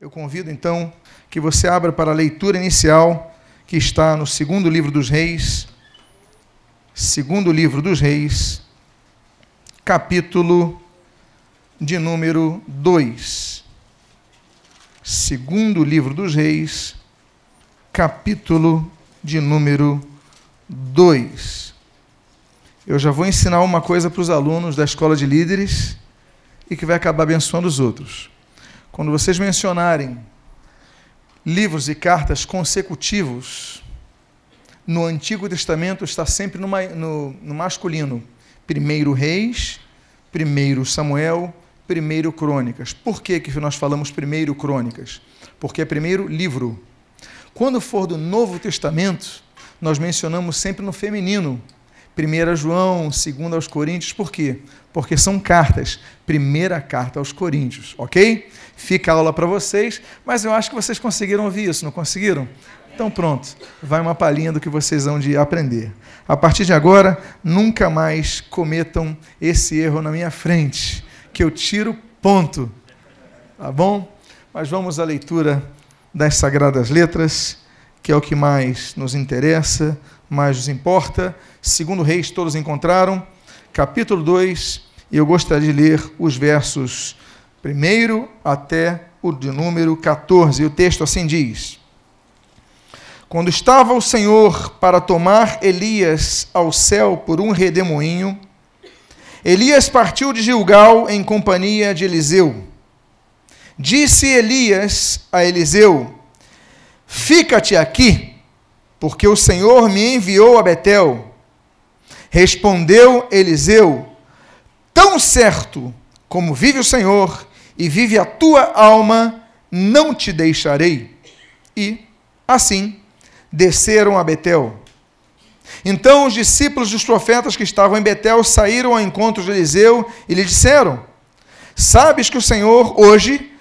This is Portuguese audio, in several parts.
Eu convido então que você abra para a leitura inicial que está no segundo livro dos Reis, segundo livro dos Reis, capítulo de número 2. Segundo livro dos Reis, capítulo de número 2. Eu já vou ensinar uma coisa para os alunos da escola de líderes e que vai acabar abençoando os outros. Quando vocês mencionarem livros e cartas consecutivos, no Antigo Testamento está sempre no, no, no masculino. Primeiro Reis, primeiro Samuel, primeiro Crônicas. Por que, que nós falamos primeiro Crônicas? Porque é primeiro livro. Quando for do Novo Testamento, nós mencionamos sempre no feminino. 1 João, 2 aos Coríntios, por quê? Porque são cartas. Primeira carta aos Coríntios, ok? Fica a aula para vocês, mas eu acho que vocês conseguiram ouvir isso, não conseguiram? Então pronto, vai uma palhinha do que vocês vão de aprender. A partir de agora, nunca mais cometam esse erro na minha frente, que eu tiro ponto. Tá bom? Mas vamos à leitura das Sagradas Letras, que é o que mais nos interessa, mais nos importa. Segundo Reis, todos encontraram, capítulo 2, e eu gostaria de ler os versos primeiro até o de número 14. E o texto assim diz: Quando estava o Senhor para tomar Elias ao céu por um redemoinho, Elias partiu de Gilgal em companhia de Eliseu. Disse Elias a Eliseu: Fica-te aqui, porque o Senhor me enviou a Betel. Respondeu Eliseu: Tão certo como vive o Senhor e vive a tua alma, não te deixarei. E, assim, desceram a Betel. Então os discípulos dos profetas que estavam em Betel saíram ao encontro de Eliseu e lhe disseram: Sabes que o Senhor hoje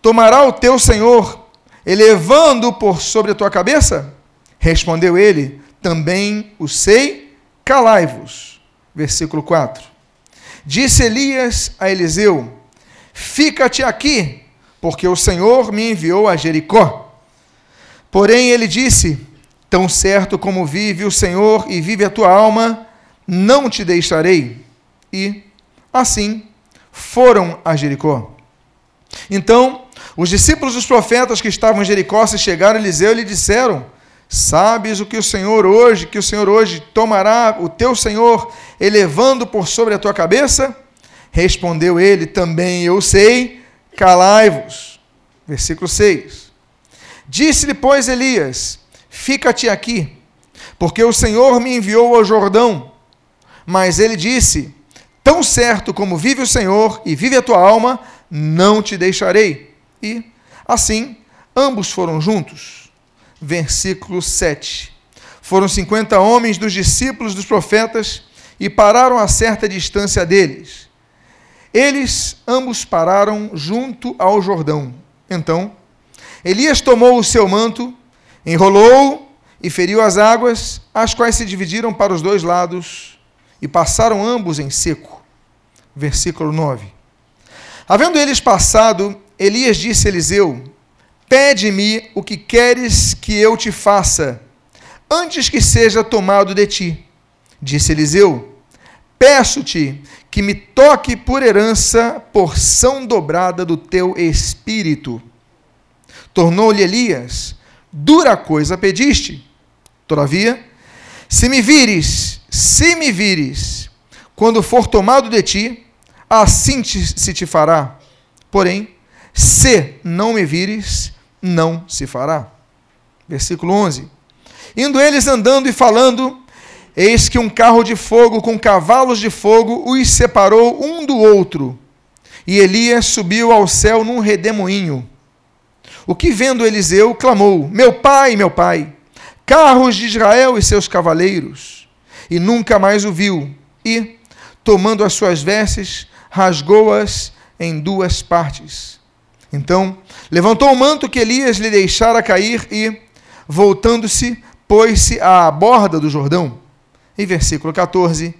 tomará o teu Senhor, elevando-o por sobre a tua cabeça? Respondeu ele: Também o sei, calai-vos. Versículo 4. Disse Elias a Eliseu: Fica-te aqui, porque o Senhor me enviou a Jericó. Porém ele disse: Tão certo como vive o Senhor e vive a tua alma, não te deixarei. E, assim, foram a Jericó. Então, os discípulos dos profetas que estavam em Jericó se chegaram a Eliseu e lhe disseram: Sabes o que o Senhor hoje, que o Senhor hoje tomará o teu Senhor, elevando por sobre a tua cabeça? Respondeu ele: Também eu sei, calai-vos. Versículo 6. Disse-lhe, pois, Elias: Fica-te aqui, porque o Senhor me enviou ao Jordão. Mas ele disse: Tão certo como vive o Senhor e vive a tua alma, não te deixarei. E, assim, ambos foram juntos. Versículo 7. Foram cinquenta homens dos discípulos dos profetas e pararam a certa distância deles eles ambos pararam junto ao Jordão. Então, Elias tomou o seu manto, enrolou e feriu as águas, as quais se dividiram para os dois lados e passaram ambos em seco. Versículo 9. Havendo eles passado, Elias disse a Eliseu: Pede-me o que queres que eu te faça, antes que seja tomado de ti. Disse Eliseu: Peço-te que me toque por herança porção dobrada do teu espírito. Tornou-lhe Elias: Dura coisa pediste. Todavia, se me vires, se me vires, quando for tomado de ti, assim te, se te fará. Porém, se não me vires, não se fará. Versículo 11. Indo eles andando e falando, Eis que um carro de fogo com cavalos de fogo os separou um do outro. E Elias subiu ao céu num redemoinho. O que vendo Eliseu, clamou: Meu pai, meu pai, carros de Israel e seus cavaleiros. E nunca mais o viu. E, tomando as suas vestes, rasgou-as em duas partes. Então, levantou o manto que Elias lhe deixara cair e, voltando-se, pôs-se à borda do Jordão em versículo 14,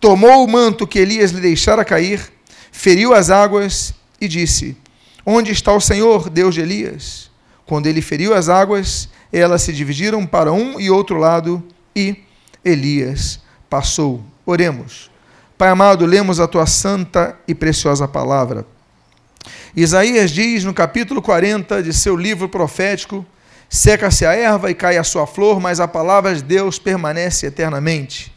tomou o manto que Elias lhe deixara cair, feriu as águas e disse: Onde está o Senhor, Deus de Elias? Quando ele feriu as águas, elas se dividiram para um e outro lado e Elias passou. Oremos. Pai amado, lemos a tua santa e preciosa palavra. Isaías diz no capítulo 40 de seu livro profético: Seca-se a erva e cai a sua flor, mas a palavra de Deus permanece eternamente.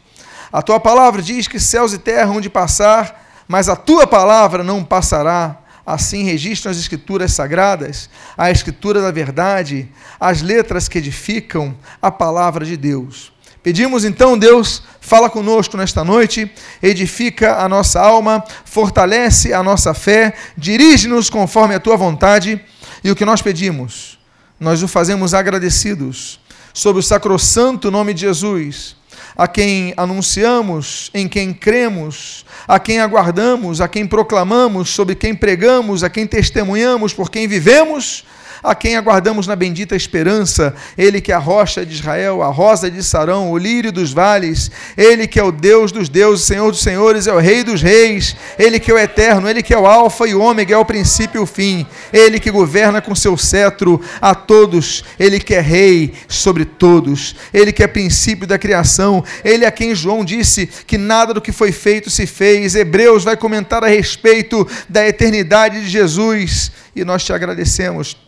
A tua palavra diz que céus e terra hão de passar, mas a tua palavra não passará. Assim registram as escrituras sagradas, a escritura da verdade, as letras que edificam a palavra de Deus. Pedimos então, Deus, fala conosco nesta noite, edifica a nossa alma, fortalece a nossa fé, dirige-nos conforme a tua vontade. E o que nós pedimos, nós o fazemos agradecidos, sob o sacrossanto nome de Jesus, a quem anunciamos, em quem cremos, a quem aguardamos, a quem proclamamos, sobre quem pregamos, a quem testemunhamos, por quem vivemos a quem aguardamos na bendita esperança, ele que é a rocha de Israel, a rosa de Sarão, o lírio dos vales, ele que é o Deus dos deuses, Senhor dos senhores, é o Rei dos reis, ele que é o eterno, ele que é o Alfa e o Ômega, é o princípio e o fim, ele que governa com seu cetro a todos, ele que é Rei sobre todos, ele que é princípio da criação, ele a quem João disse que nada do que foi feito se fez. Hebreus vai comentar a respeito da eternidade de Jesus e nós te agradecemos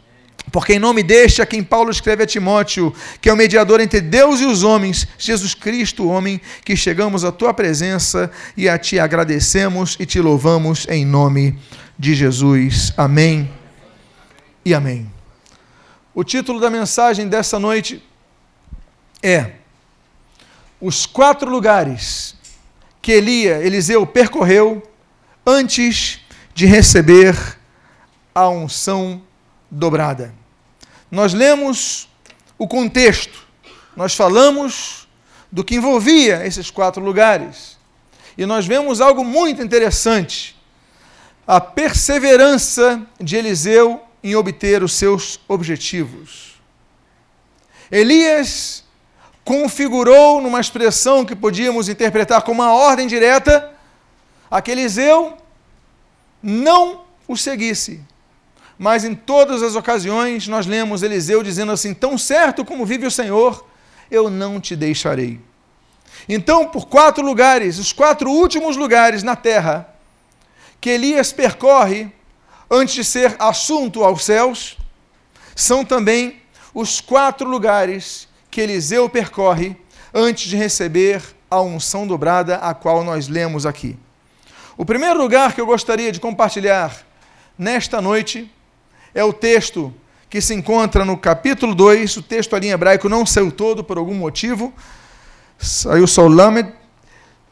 porque em nome deste a quem Paulo escreve a Timóteo, que é o mediador entre Deus e os homens, Jesus Cristo, homem, que chegamos à tua presença e a ti agradecemos e te louvamos em nome de Jesus. Amém e amém. O título da mensagem dessa noite é Os quatro lugares que Elia, Eliseu percorreu antes de receber a unção dobrada. Nós lemos o contexto, nós falamos do que envolvia esses quatro lugares. E nós vemos algo muito interessante: a perseverança de Eliseu em obter os seus objetivos. Elias configurou numa expressão que podíamos interpretar como uma ordem direta a que Eliseu não o seguisse mas em todas as ocasiões nós lemos Eliseu dizendo assim: Tão certo como vive o Senhor, eu não te deixarei. Então, por quatro lugares, os quatro últimos lugares na terra que Elias percorre antes de ser assunto aos céus, são também os quatro lugares que Eliseu percorre antes de receber a unção dobrada, a qual nós lemos aqui. O primeiro lugar que eu gostaria de compartilhar nesta noite é o texto que se encontra no capítulo 2, o texto ali em hebraico não saiu todo por algum motivo, saiu só o Lamed,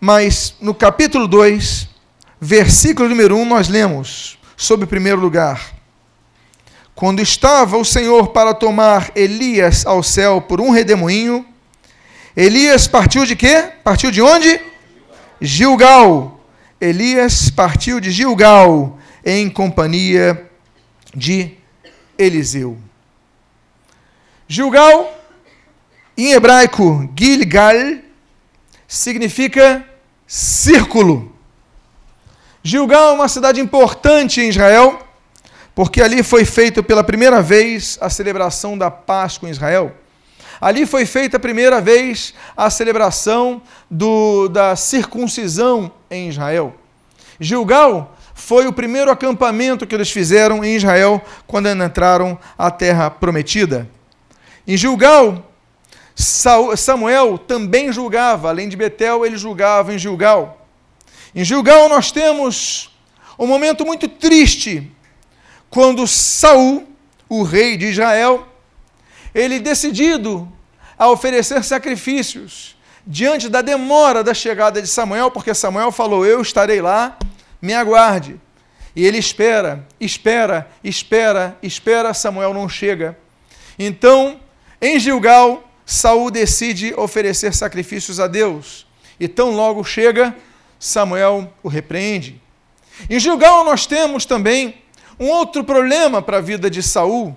mas no capítulo 2, versículo número 1, nós lemos sobre primeiro lugar. Quando estava o Senhor para tomar Elias ao céu por um redemoinho, Elias partiu de quê? Partiu de onde? Gilgal. Elias partiu de Gilgal em companhia de Eliseu. Gilgal, em hebraico, Gilgal, significa círculo. Gilgal é uma cidade importante em Israel, porque ali foi feita pela primeira vez a celebração da Páscoa em Israel. Ali foi feita a primeira vez a celebração do, da circuncisão em Israel. Gilgal foi o primeiro acampamento que eles fizeram em Israel quando entraram à terra prometida. Em Gilgal, Samuel também julgava, além de Betel, ele julgava em Gilgal. Em Gilgal nós temos um momento muito triste, quando Saul, o rei de Israel, ele decidido a oferecer sacrifícios diante da demora da chegada de Samuel, porque Samuel falou: Eu estarei lá me aguarde. E ele espera, espera, espera, espera, Samuel não chega. Então, em Gilgal, Saul decide oferecer sacrifícios a Deus. E tão logo chega, Samuel o repreende. Em Gilgal nós temos também um outro problema para a vida de Saul.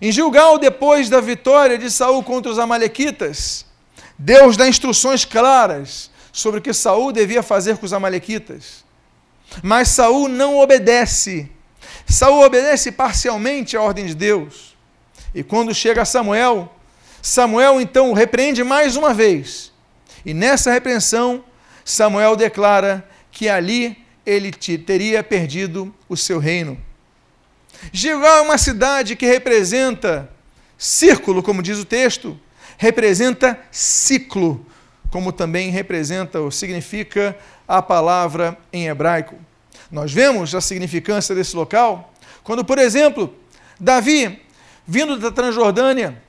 Em Gilgal, depois da vitória de Saul contra os amalequitas, Deus dá instruções claras sobre o que Saul devia fazer com os amalequitas. Mas Saul não obedece. Saul obedece parcialmente à ordem de Deus. E quando chega Samuel, Samuel então o repreende mais uma vez. E nessa repreensão, Samuel declara que ali ele teria perdido o seu reino. Gilgal é uma cidade que representa círculo, como diz o texto, representa ciclo, como também representa ou significa a palavra em hebraico. Nós vemos a significância desse local quando, por exemplo, Davi, vindo da Transjordânia,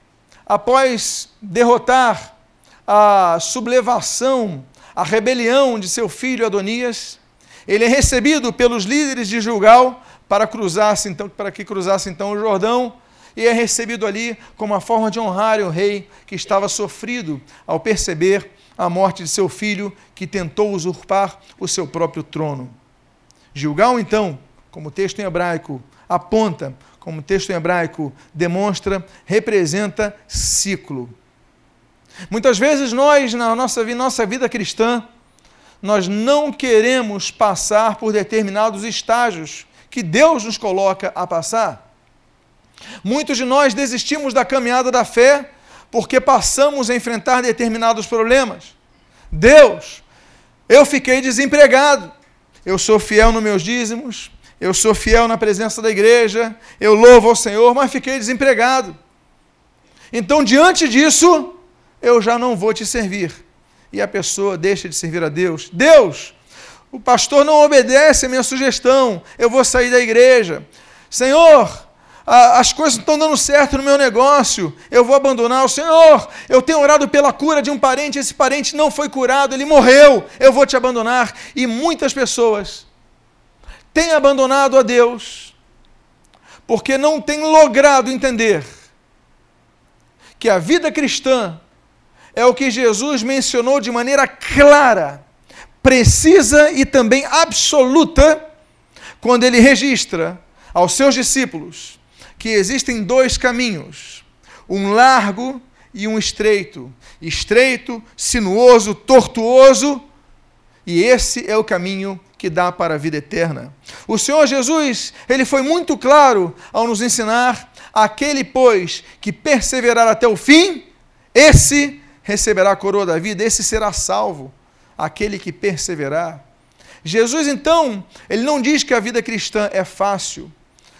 após derrotar a sublevação, a rebelião de seu filho Adonias, ele é recebido pelos líderes de Gilgal para cruzar então, para que cruzasse então o Jordão e é recebido ali como uma forma de honrar o rei que estava sofrido ao perceber a morte de seu filho que tentou usurpar o seu próprio trono. Gilgal então, como texto em hebraico aponta, como texto em hebraico demonstra, representa ciclo. Muitas vezes nós, na nossa, nossa vida cristã, nós não queremos passar por determinados estágios que Deus nos coloca a passar. Muitos de nós desistimos da caminhada da fé porque passamos a enfrentar determinados problemas. Deus, eu fiquei desempregado. Eu sou fiel nos meus dízimos, eu sou fiel na presença da igreja, eu louvo ao Senhor, mas fiquei desempregado. Então, diante disso, eu já não vou te servir e a pessoa deixa de servir a Deus. Deus, o pastor não obedece a minha sugestão, eu vou sair da igreja. Senhor, as coisas não estão dando certo no meu negócio, eu vou abandonar o Senhor. Eu tenho orado pela cura de um parente, esse parente não foi curado, ele morreu, eu vou te abandonar. E muitas pessoas têm abandonado a Deus porque não têm logrado entender que a vida cristã é o que Jesus mencionou de maneira clara, precisa e também absoluta, quando ele registra aos seus discípulos que existem dois caminhos, um largo e um estreito. Estreito, sinuoso, tortuoso, e esse é o caminho que dá para a vida eterna. O Senhor Jesus, ele foi muito claro ao nos ensinar: aquele, pois, que perseverar até o fim, esse receberá a coroa da vida, esse será salvo, aquele que perseverar. Jesus, então, ele não diz que a vida cristã é fácil.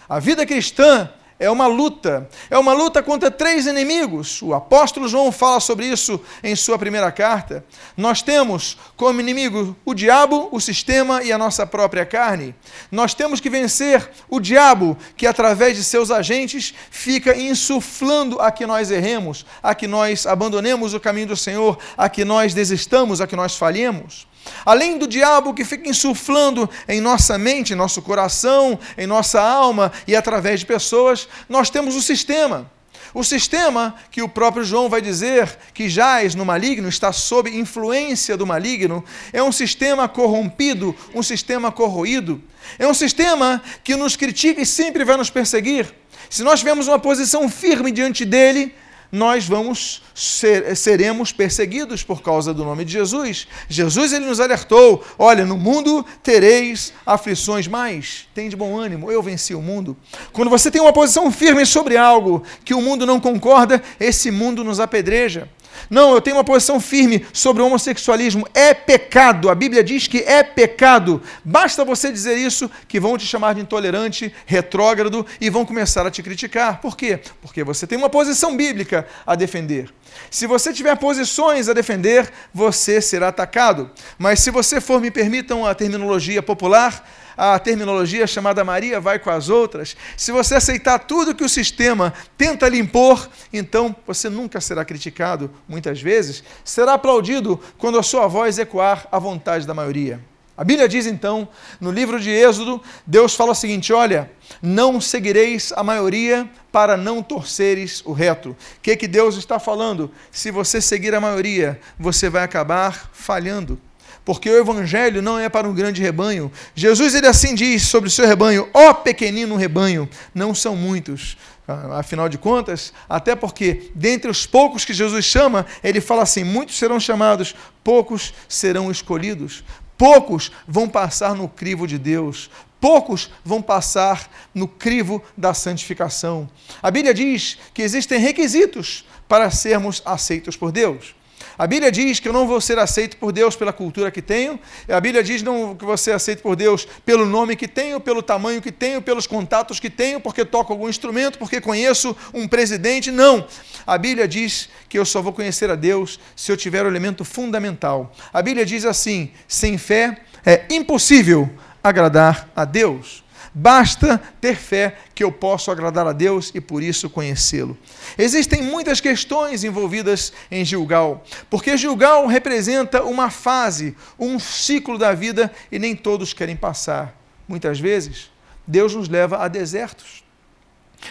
A vida cristã é uma luta. É uma luta contra três inimigos. O apóstolo João fala sobre isso em sua primeira carta. Nós temos como inimigo o diabo, o sistema e a nossa própria carne. Nós temos que vencer o diabo, que através de seus agentes fica insuflando a que nós erremos, a que nós abandonemos o caminho do Senhor, a que nós desistamos, a que nós falhemos. Além do diabo que fica insuflando em nossa mente, em nosso coração, em nossa alma e através de pessoas, nós temos o sistema. O sistema que o próprio João vai dizer que jaz no maligno, está sob influência do maligno, é um sistema corrompido, um sistema corroído. É um sistema que nos critica e sempre vai nos perseguir. Se nós tivermos uma posição firme diante dele, nós vamos ser, seremos perseguidos por causa do nome de Jesus. Jesus ele nos alertou: olha, no mundo tereis aflições, mas tem de bom ânimo, eu venci o mundo. Quando você tem uma posição firme sobre algo que o mundo não concorda, esse mundo nos apedreja. Não, eu tenho uma posição firme sobre o homossexualismo. É pecado. A Bíblia diz que é pecado. Basta você dizer isso que vão te chamar de intolerante, retrógrado e vão começar a te criticar. Por quê? Porque você tem uma posição bíblica a defender. Se você tiver posições a defender, você será atacado. Mas se você for, me permitam a terminologia popular, a terminologia chamada Maria vai com as outras, se você aceitar tudo que o sistema tenta lhe impor, então você nunca será criticado, muitas vezes, será aplaudido quando a sua voz ecoar a vontade da maioria. A Bíblia diz então, no livro de Êxodo, Deus fala o seguinte: olha, não seguireis a maioria para não torceres o reto. O que, que Deus está falando? Se você seguir a maioria, você vai acabar falhando porque o evangelho não é para um grande rebanho. Jesus ele assim diz sobre o seu rebanho: ó oh, pequenino rebanho, não são muitos. Ah, afinal de contas, até porque dentre os poucos que Jesus chama, ele fala assim: muitos serão chamados, poucos serão escolhidos. Poucos vão passar no crivo de Deus, poucos vão passar no crivo da santificação. A Bíblia diz que existem requisitos para sermos aceitos por Deus. A Bíblia diz que eu não vou ser aceito por Deus pela cultura que tenho. A Bíblia diz não, que vou ser aceito por Deus pelo nome que tenho, pelo tamanho que tenho, pelos contatos que tenho, porque toco algum instrumento, porque conheço um presidente. Não. A Bíblia diz que eu só vou conhecer a Deus se eu tiver o elemento fundamental. A Bíblia diz assim: sem fé é impossível agradar a Deus. Basta ter fé que eu posso agradar a Deus e por isso conhecê-lo. Existem muitas questões envolvidas em Gilgal, porque Gilgal representa uma fase, um ciclo da vida e nem todos querem passar. Muitas vezes, Deus nos leva a desertos.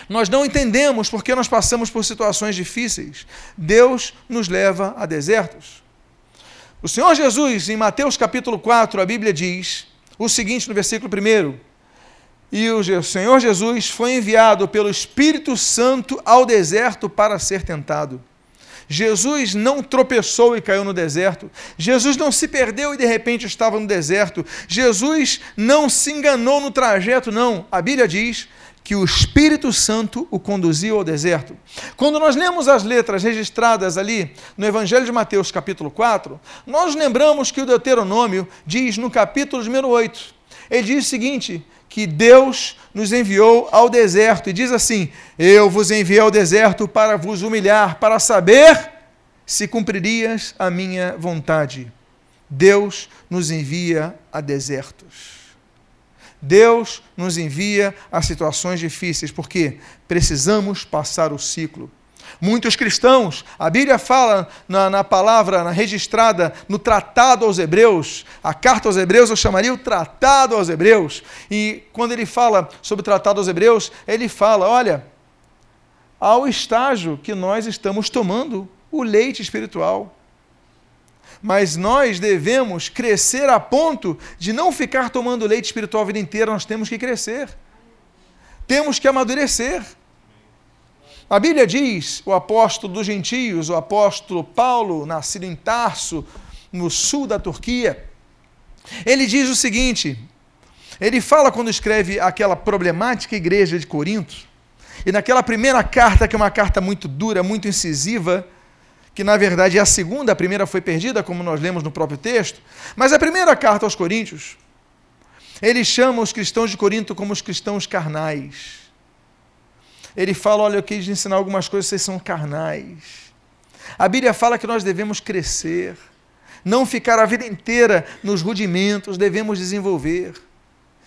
Nós não entendemos porque nós passamos por situações difíceis. Deus nos leva a desertos. O Senhor Jesus, em Mateus capítulo 4, a Bíblia diz o seguinte no versículo 1 e o Senhor Jesus foi enviado pelo Espírito Santo ao deserto para ser tentado. Jesus não tropeçou e caiu no deserto. Jesus não se perdeu e de repente estava no deserto. Jesus não se enganou no trajeto, não. A Bíblia diz que o Espírito Santo o conduziu ao deserto. Quando nós lemos as letras registradas ali no Evangelho de Mateus, capítulo 4, nós lembramos que o Deuteronômio diz no capítulo número 8, ele diz o seguinte: que Deus nos enviou ao deserto. E diz assim: Eu vos enviei ao deserto para vos humilhar, para saber se cumpririas a minha vontade. Deus nos envia a desertos. Deus nos envia a situações difíceis, porque precisamos passar o ciclo. Muitos cristãos, a Bíblia fala na, na, palavra na registrada no Tratado aos Hebreus, a carta aos Hebreus eu chamaria o Tratado aos Hebreus. E quando ele fala sobre o Tratado aos Hebreus, ele fala: olha, ao estágio que nós estamos tomando o leite espiritual. Mas nós devemos crescer a ponto de não ficar tomando leite espiritual a vida inteira, nós temos que crescer. Temos que amadurecer. A Bíblia diz, o apóstolo dos gentios, o apóstolo Paulo, nascido em Tarso, no sul da Turquia, ele diz o seguinte: ele fala quando escreve aquela problemática igreja de Corinto, e naquela primeira carta, que é uma carta muito dura, muito incisiva, que na verdade é a segunda, a primeira foi perdida, como nós lemos no próprio texto, mas a primeira carta aos Coríntios, ele chama os cristãos de Corinto como os cristãos carnais ele fala: olha, eu quis ensinar algumas coisas, vocês são carnais. A Bíblia fala que nós devemos crescer, não ficar a vida inteira nos rudimentos, devemos desenvolver.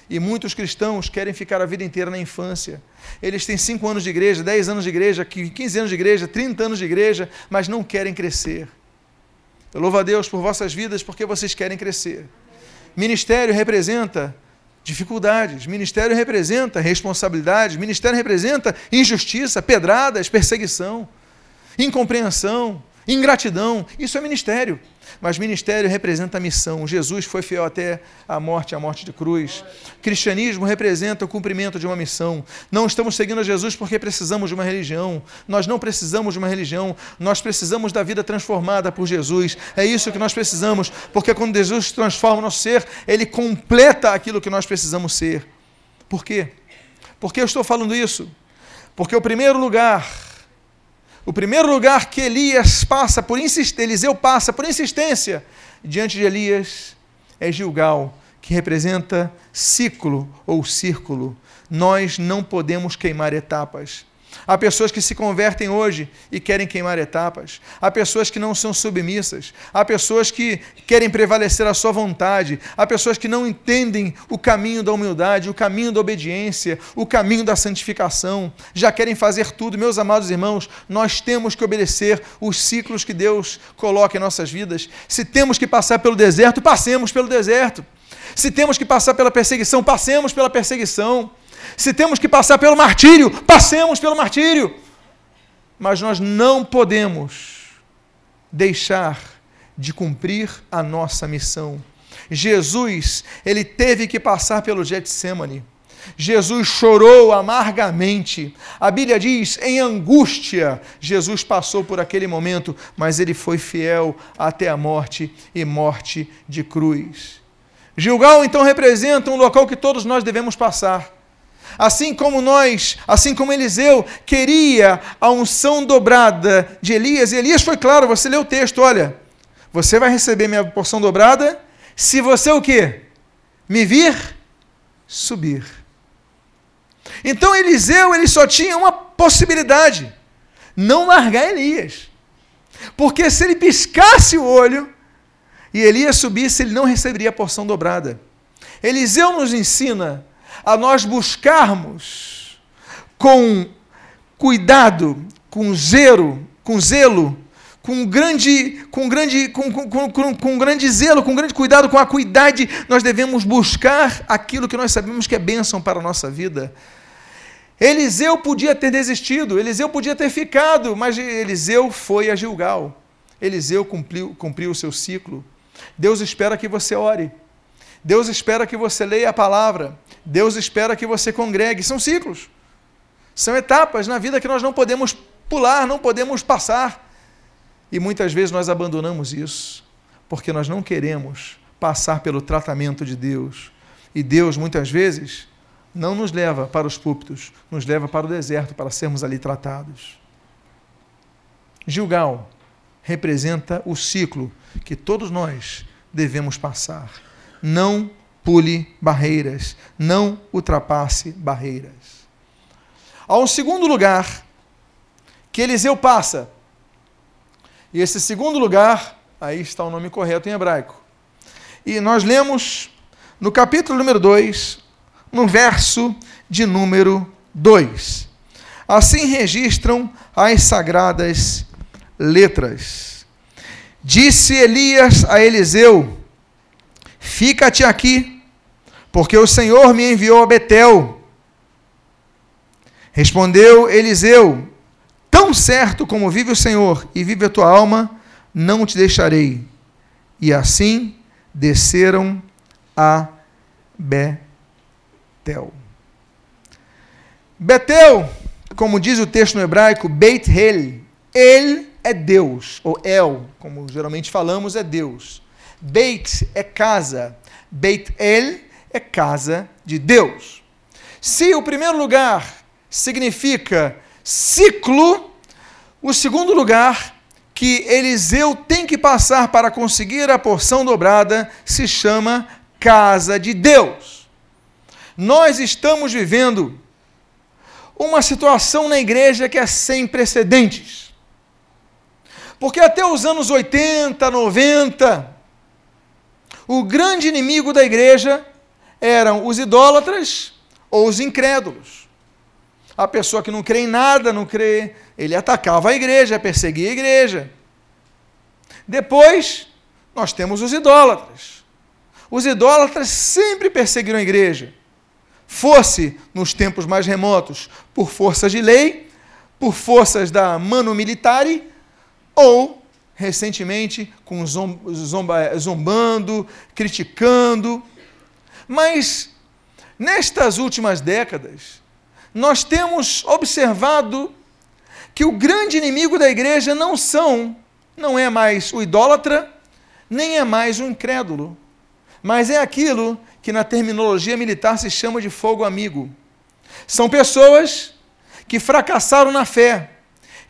E muitos cristãos querem ficar a vida inteira na infância. Eles têm 5 anos de igreja, 10 anos de igreja, 15 anos de igreja, 30 anos de igreja, mas não querem crescer. Eu louvo a Deus por vossas vidas porque vocês querem crescer. Ministério representa dificuldades. Ministério representa responsabilidade, ministério representa injustiça, pedradas, perseguição, incompreensão, ingratidão. Isso é ministério. Mas ministério representa a missão. Jesus foi fiel até a morte, a morte de cruz. Cristianismo representa o cumprimento de uma missão. Não estamos seguindo a Jesus porque precisamos de uma religião. Nós não precisamos de uma religião. Nós precisamos da vida transformada por Jesus. É isso que nós precisamos, porque quando Jesus transforma o nosso ser, ele completa aquilo que nós precisamos ser. Por quê? Por que eu estou falando isso? Porque o primeiro lugar o primeiro lugar que Elias passa por insistência, Eliseu passa por insistência diante de Elias é Gilgal, que representa ciclo ou círculo. Nós não podemos queimar etapas. Há pessoas que se convertem hoje e querem queimar etapas. Há pessoas que não são submissas. Há pessoas que querem prevalecer a sua vontade. Há pessoas que não entendem o caminho da humildade, o caminho da obediência, o caminho da santificação. Já querem fazer tudo. Meus amados irmãos, nós temos que obedecer os ciclos que Deus coloca em nossas vidas. Se temos que passar pelo deserto, passemos pelo deserto. Se temos que passar pela perseguição, passemos pela perseguição. Se temos que passar pelo martírio, passemos pelo martírio. Mas nós não podemos deixar de cumprir a nossa missão. Jesus, ele teve que passar pelo Getsemane. Jesus chorou amargamente. A Bíblia diz, em angústia, Jesus passou por aquele momento, mas ele foi fiel até a morte e morte de cruz. Gilgal então representa um local que todos nós devemos passar. Assim como nós, assim como Eliseu queria a unção dobrada de Elias, e Elias foi claro, você lê o texto, olha, você vai receber minha porção dobrada se você o quê? Me vir subir. Então Eliseu, ele só tinha uma possibilidade, não largar Elias. Porque se ele piscasse o olho e Elias subisse, ele não receberia a porção dobrada. Eliseu nos ensina a nós buscarmos com cuidado, com zelo, com zelo, com grande, com grande, com, com, com, com grande zelo, com grande cuidado, com acuidade, nós devemos buscar aquilo que nós sabemos que é bênção para a nossa vida. Eliseu podia ter desistido, Eliseu podia ter ficado, mas Eliseu foi a Gilgal. Eliseu cumpriu, cumpriu o seu ciclo. Deus espera que você ore. Deus espera que você leia a palavra. Deus espera que você congregue. São ciclos. São etapas na vida que nós não podemos pular, não podemos passar. E muitas vezes nós abandonamos isso, porque nós não queremos passar pelo tratamento de Deus. E Deus, muitas vezes, não nos leva para os púlpitos, nos leva para o deserto para sermos ali tratados. Gilgal representa o ciclo que todos nós devemos passar. Não pule barreiras, não ultrapasse barreiras. Há um segundo lugar que Eliseu passa. E esse segundo lugar, aí está o nome correto em hebraico. E nós lemos no capítulo número 2, no verso de número 2. Assim registram as sagradas letras. Disse Elias a Eliseu: Fica-te aqui, porque o Senhor me enviou a Betel. Respondeu Eliseu: Tão certo como vive o Senhor e vive a tua alma, não te deixarei. E assim desceram a Betel. Betel. Como diz o texto no hebraico, Beit El, El é Deus, ou El, como geralmente falamos, é Deus. Beit é casa, Beit El é casa de Deus. Se o primeiro lugar significa ciclo, o segundo lugar que Eliseu tem que passar para conseguir a porção dobrada se chama casa de Deus. Nós estamos vivendo uma situação na igreja que é sem precedentes. Porque até os anos 80, 90, o grande inimigo da igreja eram os idólatras ou os incrédulos. A pessoa que não crê em nada, não crê, ele atacava a igreja, perseguia a igreja. Depois, nós temos os idólatras. Os idólatras sempre perseguiram a igreja fosse nos tempos mais remotos por forças de lei, por forças da mano militare, ou recentemente com zomba, zombando, criticando. Mas nestas últimas décadas, nós temos observado que o grande inimigo da igreja não são, não é mais o idólatra, nem é mais o incrédulo, mas é aquilo que na terminologia militar se chama de fogo amigo. São pessoas que fracassaram na fé,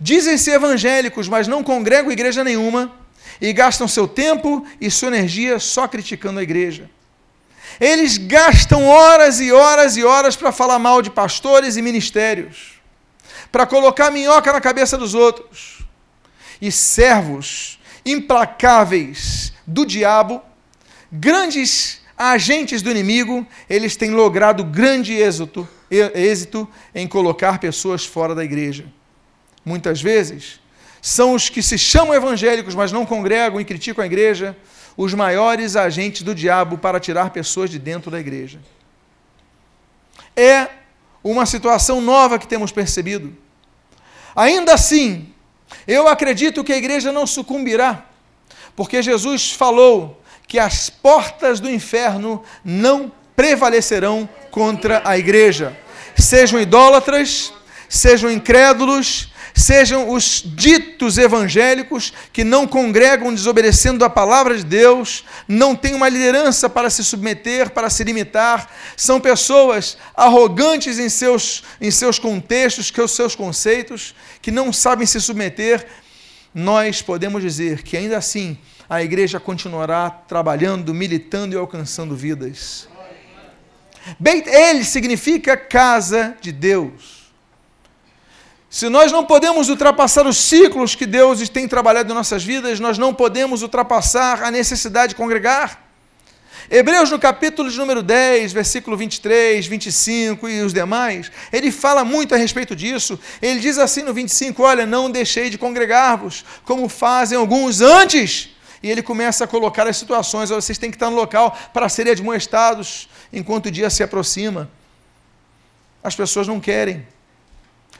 dizem ser evangélicos, mas não congregam igreja nenhuma e gastam seu tempo e sua energia só criticando a igreja. Eles gastam horas e horas e horas para falar mal de pastores e ministérios, para colocar minhoca na cabeça dos outros. E servos implacáveis do diabo, grandes agentes do inimigo, eles têm logrado grande êxito, êxito em colocar pessoas fora da igreja. Muitas vezes, são os que se chamam evangélicos, mas não congregam e criticam a igreja, os maiores agentes do diabo para tirar pessoas de dentro da igreja. É uma situação nova que temos percebido. Ainda assim, eu acredito que a igreja não sucumbirá, porque Jesus falou que as portas do inferno não prevalecerão contra a igreja. Sejam idólatras, sejam incrédulos, sejam os ditos evangélicos que não congregam desobedecendo a palavra de Deus, não têm uma liderança para se submeter, para se limitar, são pessoas arrogantes em seus, em seus contextos, que os seus conceitos, que não sabem se submeter, nós podemos dizer que ainda assim a igreja continuará trabalhando, militando e alcançando vidas. Beit significa casa de Deus. Se nós não podemos ultrapassar os ciclos que Deus tem trabalhado em nossas vidas, nós não podemos ultrapassar a necessidade de congregar. Hebreus, no capítulo de número 10, versículo 23, 25 e os demais, ele fala muito a respeito disso. Ele diz assim no 25: Olha, não deixei de congregar-vos, como fazem alguns antes. E ele começa a colocar as situações: vocês têm que estar no local para serem admoestados enquanto o dia se aproxima. As pessoas não querem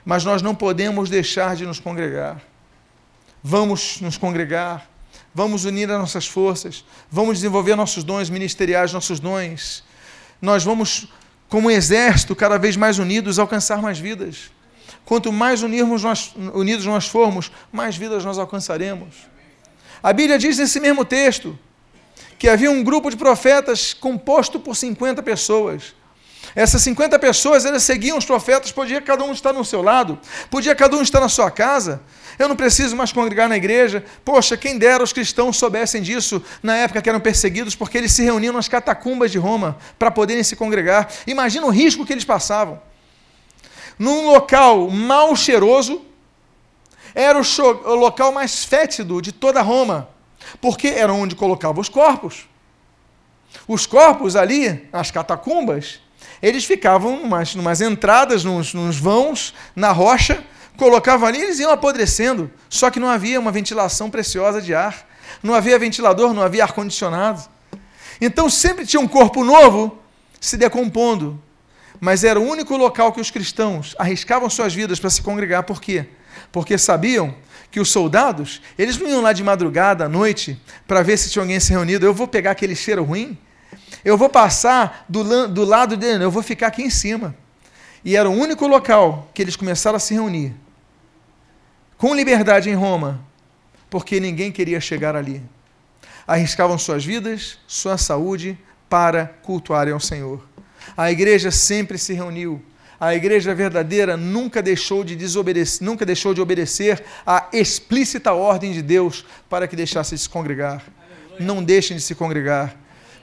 mas nós não podemos deixar de nos congregar. Vamos nos congregar, vamos unir as nossas forças, vamos desenvolver nossos dons ministeriais, nossos dons. Nós vamos, como um exército, cada vez mais unidos, alcançar mais vidas. Quanto mais unirmos nós, unidos nós formos, mais vidas nós alcançaremos. A Bíblia diz nesse mesmo texto que havia um grupo de profetas composto por 50 pessoas. Essas 50 pessoas, elas seguiam os profetas, podia cada um estar no seu lado, podia cada um estar na sua casa. Eu não preciso mais congregar na igreja. Poxa, quem dera os cristãos soubessem disso na época que eram perseguidos, porque eles se reuniam nas catacumbas de Roma para poderem se congregar. Imagina o risco que eles passavam. Num local mal cheiroso, era o, local mais fétido de toda Roma, porque era onde colocavam os corpos. Os corpos ali, as catacumbas, eles ficavam umas, umas entradas, nos, nos vãos, na rocha, colocavam ali e eles iam apodrecendo. Só que não havia uma ventilação preciosa de ar. Não havia ventilador, não havia ar-condicionado. Então sempre tinha um corpo novo se decompondo. Mas era o único local que os cristãos arriscavam suas vidas para se congregar. Por quê? Porque sabiam que os soldados, eles não iam lá de madrugada, à noite, para ver se tinha alguém se reunido. Eu vou pegar aquele cheiro ruim eu vou passar do, do lado dele, eu vou ficar aqui em cima. E era o único local que eles começaram a se reunir, com liberdade em Roma, porque ninguém queria chegar ali. Arriscavam suas vidas, sua saúde, para cultuarem ao Senhor. A igreja sempre se reuniu. A igreja verdadeira nunca deixou de desobedecer, nunca deixou de obedecer à explícita ordem de Deus para que deixasse de se congregar. Não deixem de se congregar.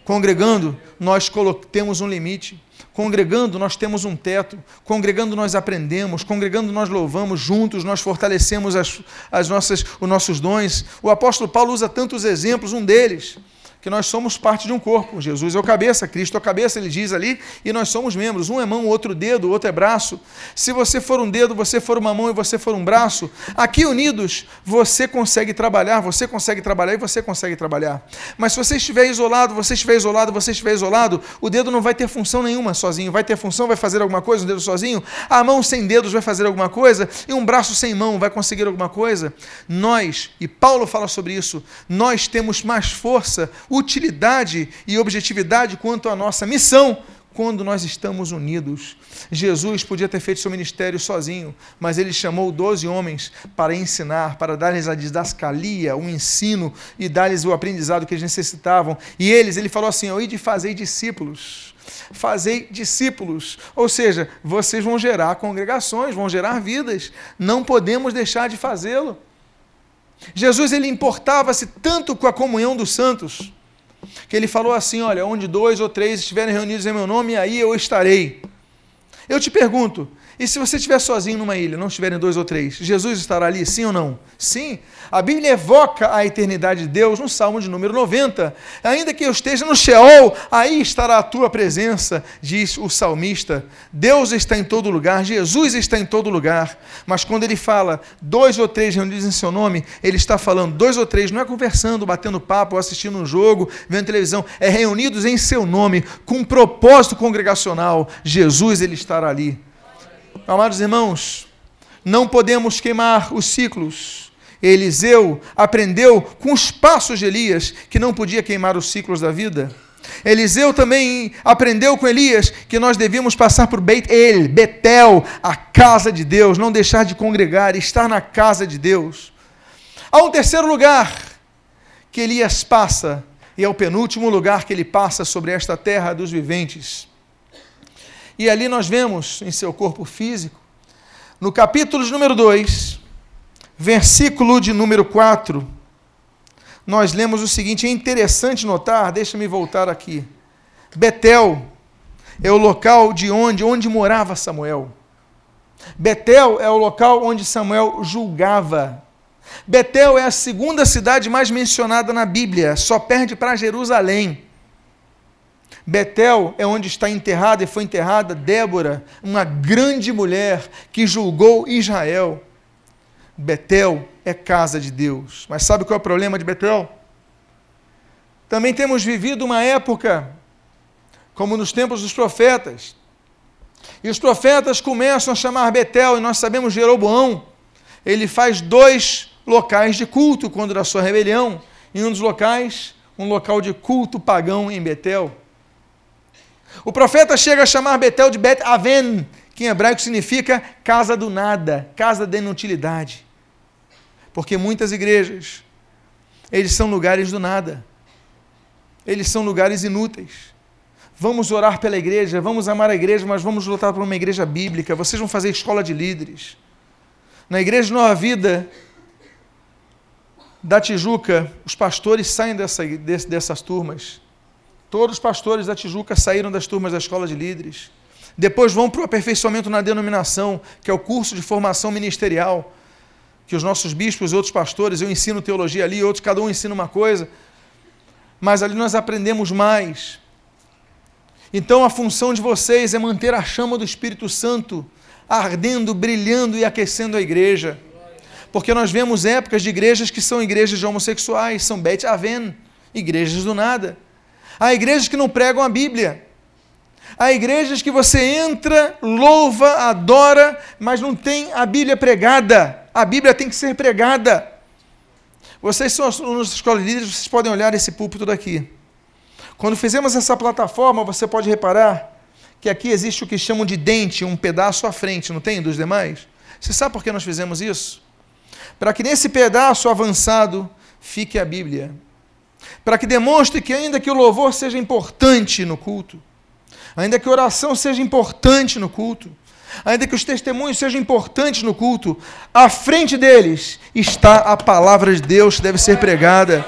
Congregando, nós temos um limite. Congregando, nós temos um teto. Congregando, nós aprendemos. Congregando, nós louvamos. Juntos, nós fortalecemos as, as nossas, os nossos dons. O apóstolo Paulo usa tantos exemplos, um deles que nós somos parte de um corpo. Jesus é o cabeça, Cristo é o cabeça, ele diz ali, e nós somos membros. Um é mão, o outro dedo, o outro é braço. Se você for um dedo, você for uma mão e você for um braço, aqui unidos, você consegue trabalhar, você consegue trabalhar e você consegue trabalhar. Mas se você estiver isolado, você estiver isolado, você estiver isolado, o dedo não vai ter função nenhuma sozinho. Vai ter função, vai fazer alguma coisa, um dedo sozinho. A mão sem dedos vai fazer alguma coisa e um braço sem mão vai conseguir alguma coisa. Nós, e Paulo fala sobre isso, nós temos mais força utilidade e objetividade quanto à nossa missão quando nós estamos unidos. Jesus podia ter feito seu ministério sozinho, mas ele chamou doze homens para ensinar, para dar-lhes a didascalia, o ensino e dar-lhes o aprendizado que eles necessitavam. E eles, ele falou assim: "Ide fazei discípulos". Fazei discípulos, ou seja, vocês vão gerar congregações, vão gerar vidas. Não podemos deixar de fazê-lo. Jesus ele importava-se tanto com a comunhão dos santos que ele falou assim: Olha, onde dois ou três estiverem reunidos em meu nome, aí eu estarei. Eu te pergunto, e se você estiver sozinho numa ilha, não estiverem dois ou três, Jesus estará ali, sim ou não? Sim. A Bíblia evoca a eternidade de Deus no Salmo de número 90. Ainda que eu esteja no Sheol, aí estará a tua presença, diz o salmista. Deus está em todo lugar, Jesus está em todo lugar. Mas quando ele fala dois ou três reunidos em seu nome, ele está falando dois ou três, não é conversando, batendo papo, assistindo um jogo, vendo televisão, é reunidos em seu nome, com um propósito congregacional. Jesus, ele estará ali. Amados irmãos, não podemos queimar os ciclos. Eliseu aprendeu com os passos de Elias que não podia queimar os ciclos da vida. Eliseu também aprendeu com Elias que nós devíamos passar por Beit El, Betel, a casa de Deus, não deixar de congregar, estar na casa de Deus. Há um terceiro lugar que Elias passa, e é o penúltimo lugar que ele passa sobre esta terra dos viventes. E ali nós vemos em seu corpo físico, no capítulo de número 2, versículo de número 4, nós lemos o seguinte: é interessante notar, deixa-me voltar aqui. Betel é o local de onde, onde morava Samuel. Betel é o local onde Samuel julgava. Betel é a segunda cidade mais mencionada na Bíblia, só perde para Jerusalém. Betel é onde está enterrada e foi enterrada Débora, uma grande mulher que julgou Israel. Betel é casa de Deus. Mas sabe qual é o problema de Betel? Também temos vivido uma época, como nos tempos dos profetas, e os profetas começam a chamar Betel, e nós sabemos Jeroboão, ele faz dois locais de culto quando da sua rebelião, em um dos locais, um local de culto pagão em Betel. O profeta chega a chamar Betel de Bet Aven, que em hebraico significa casa do nada, casa da inutilidade. Porque muitas igrejas, eles são lugares do nada. Eles são lugares inúteis. Vamos orar pela igreja, vamos amar a igreja, mas vamos lutar por uma igreja bíblica. Vocês vão fazer escola de líderes. Na igreja Nova Vida da Tijuca, os pastores saem dessa, dessas turmas. Todos os pastores da Tijuca saíram das turmas da escola de líderes. Depois vão para o aperfeiçoamento na denominação, que é o curso de formação ministerial que os nossos bispos e outros pastores, eu ensino teologia ali, outros, cada um ensina uma coisa, mas ali nós aprendemos mais. Então a função de vocês é manter a chama do Espírito Santo ardendo, brilhando e aquecendo a igreja. Porque nós vemos épocas de igrejas que são igrejas de homossexuais, são Bet Aven, igrejas do nada. Há igrejas que não pregam a Bíblia. Há igrejas que você entra, louva, adora, mas não tem a Bíblia pregada. A Bíblia tem que ser pregada. Vocês são alunos da escola de líderes, vocês podem olhar esse púlpito daqui. Quando fizemos essa plataforma, você pode reparar que aqui existe o que chamam de dente, um pedaço à frente, não tem dos demais? Você sabe por que nós fizemos isso? Para que nesse pedaço avançado fique a Bíblia. Para que demonstre que, ainda que o louvor seja importante no culto, ainda que a oração seja importante no culto, ainda que os testemunhos sejam importantes no culto, à frente deles está a palavra de Deus que deve ser pregada.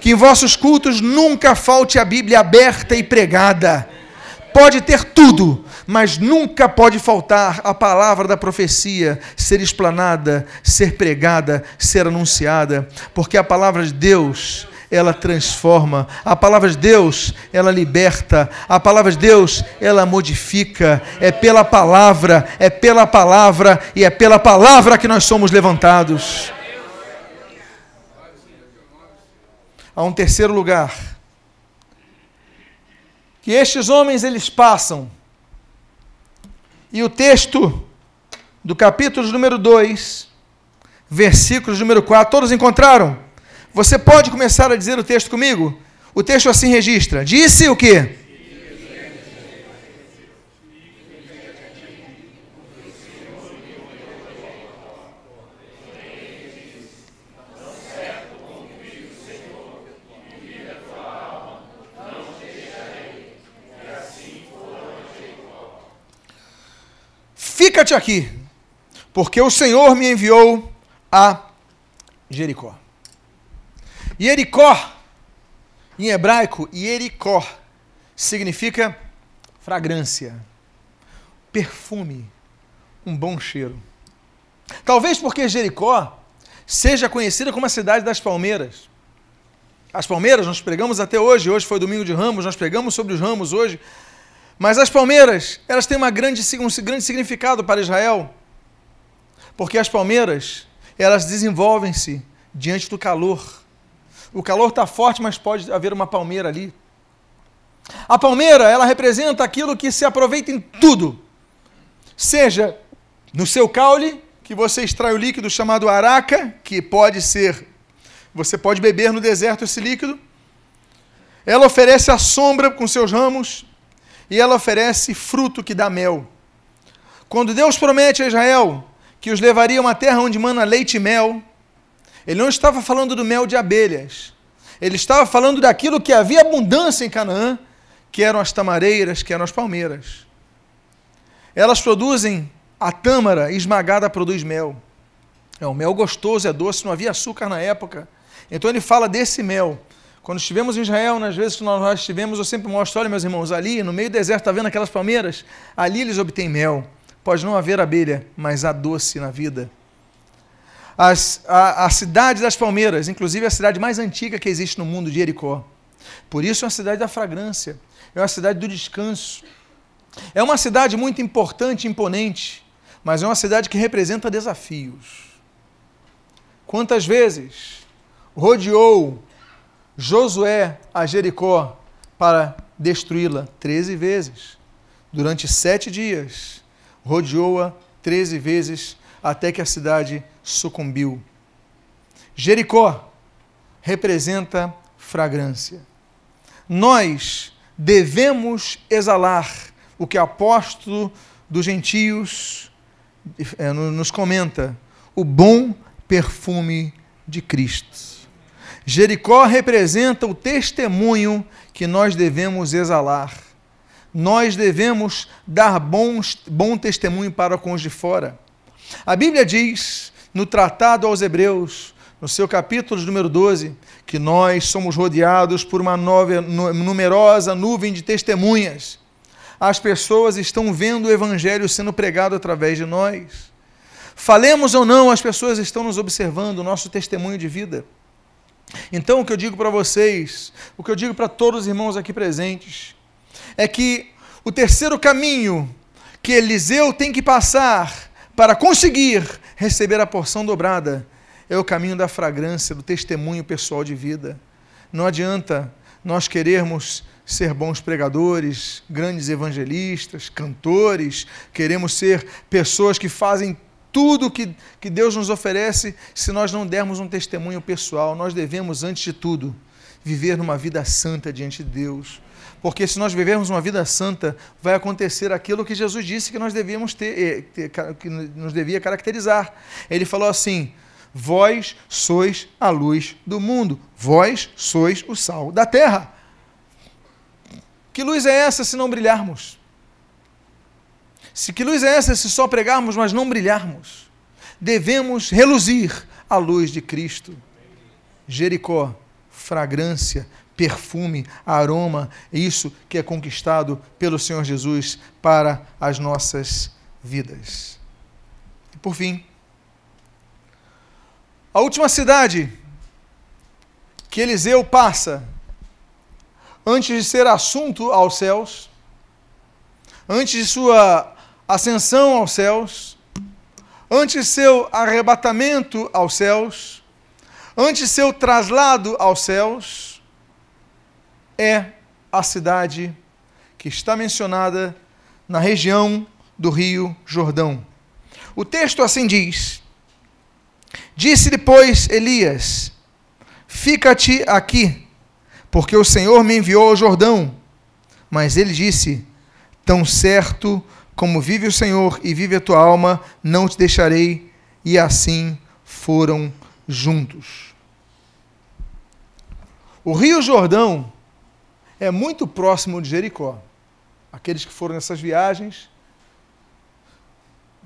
Que em vossos cultos nunca falte a Bíblia aberta e pregada. Pode ter tudo, mas nunca pode faltar a palavra da profecia ser explanada, ser pregada, ser anunciada, porque a palavra de Deus ela transforma. A palavra de Deus, ela liberta. A palavra de Deus, ela modifica. É pela palavra, é pela palavra e é pela palavra que nós somos levantados. Há um terceiro lugar que estes homens eles passam. E o texto do capítulo número 2, versículos número 4, todos encontraram? Você pode começar a dizer o texto comigo? O texto assim registra. Disse o quê? Fica-te aqui, porque o Senhor me enviou a Jericó. Jericó, em hebraico, Jericó, significa fragrância, perfume, um bom cheiro. Talvez porque Jericó seja conhecida como a cidade das palmeiras. As palmeiras nós pregamos até hoje, hoje foi domingo de ramos, nós pregamos sobre os ramos hoje. Mas as palmeiras, elas têm uma grande, um grande significado para Israel. Porque as palmeiras, elas desenvolvem-se diante do calor. O calor está forte, mas pode haver uma palmeira ali. A palmeira, ela representa aquilo que se aproveita em tudo. Seja no seu caule, que você extrai o líquido chamado araca, que pode ser, você pode beber no deserto esse líquido. ela oferece a sombra com seus ramos e ela oferece fruto que dá mel. Quando Deus promete a Israel que os levaria a uma terra onde mana leite e mel, ele não estava falando do mel de abelhas. Ele estava falando daquilo que havia abundância em Canaã, que eram as tamareiras, que eram as palmeiras. Elas produzem a tâmara esmagada produz mel. É um mel gostoso, é doce, não havia açúcar na época. Então ele fala desse mel. Quando estivemos em Israel, nas vezes que nós estivemos, eu sempre mostro, olha meus irmãos, ali no meio do deserto, está vendo aquelas palmeiras? Ali eles obtêm mel. Pode não haver abelha, mas há doce na vida. As, a, a cidade das palmeiras, inclusive a cidade mais antiga que existe no mundo, de Jericó. Por isso é uma cidade da fragrância, é uma cidade do descanso. É uma cidade muito importante, imponente, mas é uma cidade que representa desafios. Quantas vezes rodeou Josué a Jericó para destruí-la? Treze vezes. Durante sete dias, rodeou-a treze vezes até que a cidade sucumbiu. Jericó representa fragrância. Nós devemos exalar o que o apóstolo dos gentios é, nos comenta, o bom perfume de Cristo. Jericó representa o testemunho que nós devemos exalar. Nós devemos dar bons, bom testemunho para com os de fora. A Bíblia diz, no Tratado aos Hebreus, no seu capítulo número 12, que nós somos rodeados por uma nova, numerosa nuvem de testemunhas. As pessoas estão vendo o Evangelho sendo pregado através de nós. Falemos ou não, as pessoas estão nos observando, o nosso testemunho de vida. Então, o que eu digo para vocês, o que eu digo para todos os irmãos aqui presentes, é que o terceiro caminho que Eliseu tem que passar para conseguir receber a porção dobrada é o caminho da fragrância, do testemunho pessoal de vida. Não adianta nós querermos ser bons pregadores, grandes evangelistas, cantores, queremos ser pessoas que fazem tudo que, que Deus nos oferece se nós não dermos um testemunho pessoal. Nós devemos, antes de tudo, viver numa vida santa diante de Deus. Porque se nós vivermos uma vida santa, vai acontecer aquilo que Jesus disse que nós devíamos ter, eh, que nos devia caracterizar. Ele falou assim: Vós sois a luz do mundo, vós sois o sal da terra. Que luz é essa se não brilharmos? Se que luz é essa se só pregarmos, mas não brilharmos? Devemos reluzir a luz de Cristo. Jericó, fragrância, perfume, aroma, isso que é conquistado pelo Senhor Jesus para as nossas vidas. E por fim, a última cidade que Eliseu passa antes de ser assunto aos céus, antes de sua ascensão aos céus, antes seu arrebatamento aos céus, antes seu traslado aos céus, é a cidade que está mencionada na região do Rio Jordão. O texto assim diz: Disse depois Elias: Fica-te aqui, porque o Senhor me enviou ao Jordão. Mas ele disse: Tão certo como vive o Senhor e vive a tua alma, não te deixarei. E assim foram juntos. O Rio Jordão é muito próximo de Jericó. Aqueles que foram nessas viagens,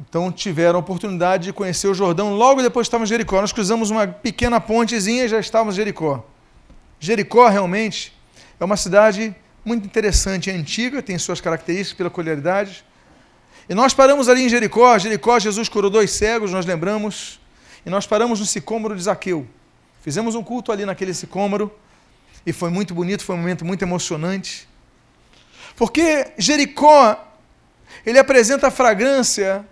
então tiveram a oportunidade de conhecer o Jordão logo depois de estávamos em Jericó. Nós cruzamos uma pequena pontezinha e já estávamos em Jericó. Jericó realmente é uma cidade muito interessante, é antiga, tem suas características, peculiaridades. E nós paramos ali em Jericó. Jericó, Jesus curou dois cegos, nós lembramos. E nós paramos no sicômoro de Zaqueu. Fizemos um culto ali naquele sicômoro e foi muito bonito, foi um momento muito emocionante. Porque Jericó, ele apresenta a fragrância,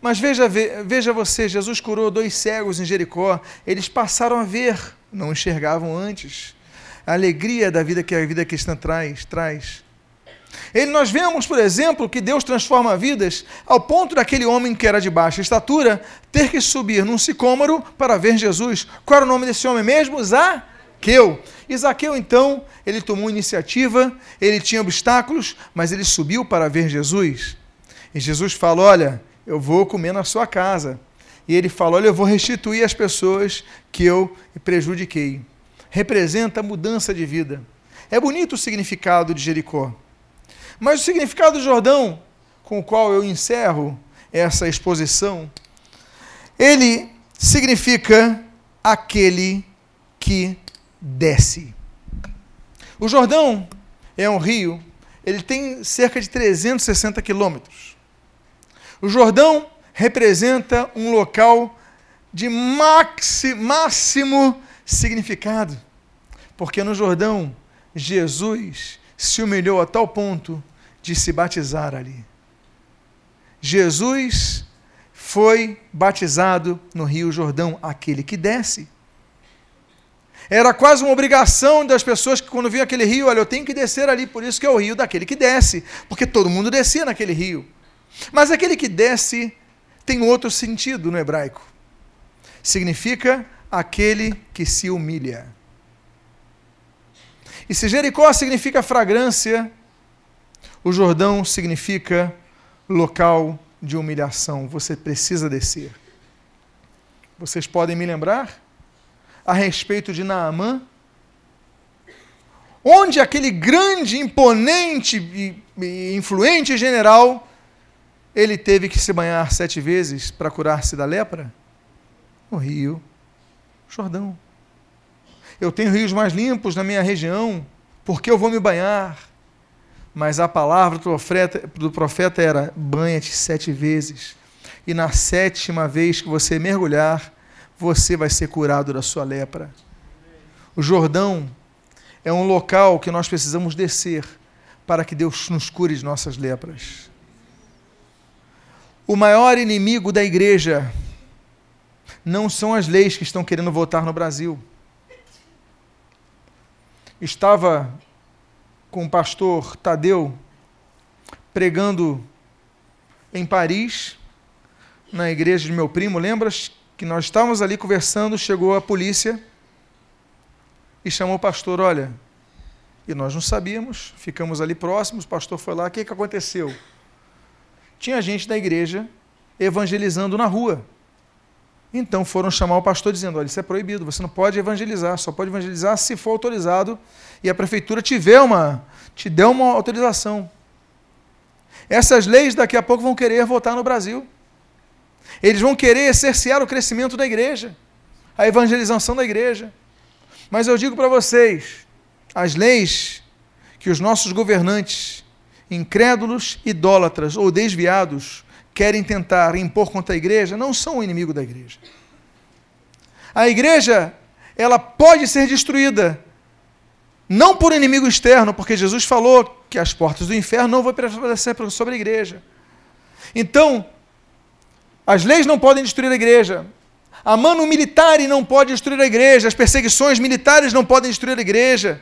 mas veja, veja você, Jesus curou dois cegos em Jericó, eles passaram a ver, não enxergavam antes. A alegria da vida que a vida cristã traz, traz. Ele, nós vemos, por exemplo, que Deus transforma vidas ao ponto daquele homem que era de baixa estatura ter que subir num sicômoro para ver Jesus. Qual era o nome desse homem mesmo? Zá Zaqueu. E Zaqueu, então, ele tomou iniciativa, ele tinha obstáculos, mas ele subiu para ver Jesus. E Jesus falou: Olha, eu vou comer na sua casa. E ele fala: Olha, eu vou restituir as pessoas que eu prejudiquei. Representa a mudança de vida. É bonito o significado de Jericó. Mas o significado do Jordão, com o qual eu encerro essa exposição, ele significa aquele que desce. O Jordão é um rio, ele tem cerca de 360 quilômetros. O Jordão representa um local de maxi, máximo significado, porque no Jordão Jesus se humilhou a tal ponto de se batizar ali. Jesus foi batizado no Rio Jordão, aquele que desce. Era quase uma obrigação das pessoas que, quando viam aquele rio, olha, eu tenho que descer ali, por isso que é o rio daquele que desce, porque todo mundo descia naquele rio. Mas aquele que desce tem outro sentido no hebraico. Significa aquele que se humilha. E se Jericó significa fragrância, o Jordão significa local de humilhação. Você precisa descer. Vocês podem me lembrar a respeito de Naamã? Onde aquele grande, imponente e influente general ele teve que se banhar sete vezes para curar-se da lepra? No rio Jordão. Eu tenho rios mais limpos na minha região, porque eu vou me banhar? Mas a palavra do profeta, do profeta era: banha-te sete vezes, e na sétima vez que você mergulhar, você vai ser curado da sua lepra. O Jordão é um local que nós precisamos descer para que Deus nos cure de nossas lepras. O maior inimigo da igreja não são as leis que estão querendo votar no Brasil. Estava com o pastor Tadeu pregando em Paris, na igreja de meu primo. Lembras que nós estávamos ali conversando, chegou a polícia e chamou o pastor, olha, e nós não sabíamos, ficamos ali próximos, o pastor foi lá, o que, que aconteceu? Tinha gente da igreja evangelizando na rua. Então foram chamar o pastor dizendo: olha, isso é proibido, você não pode evangelizar, só pode evangelizar se for autorizado e a prefeitura tiver uma, te deu uma autorização. Essas leis daqui a pouco vão querer votar no Brasil. Eles vão querer cercear o crescimento da igreja, a evangelização da igreja. Mas eu digo para vocês, as leis que os nossos governantes, incrédulos, idólatras ou desviados, querem tentar impor contra a igreja não são o inimigo da igreja. A igreja, ela pode ser destruída, não por inimigo externo, porque Jesus falou que as portas do inferno não vão prevalecer sobre a igreja. Então, as leis não podem destruir a igreja. A mano militar não pode destruir a igreja. As perseguições militares não podem destruir a igreja.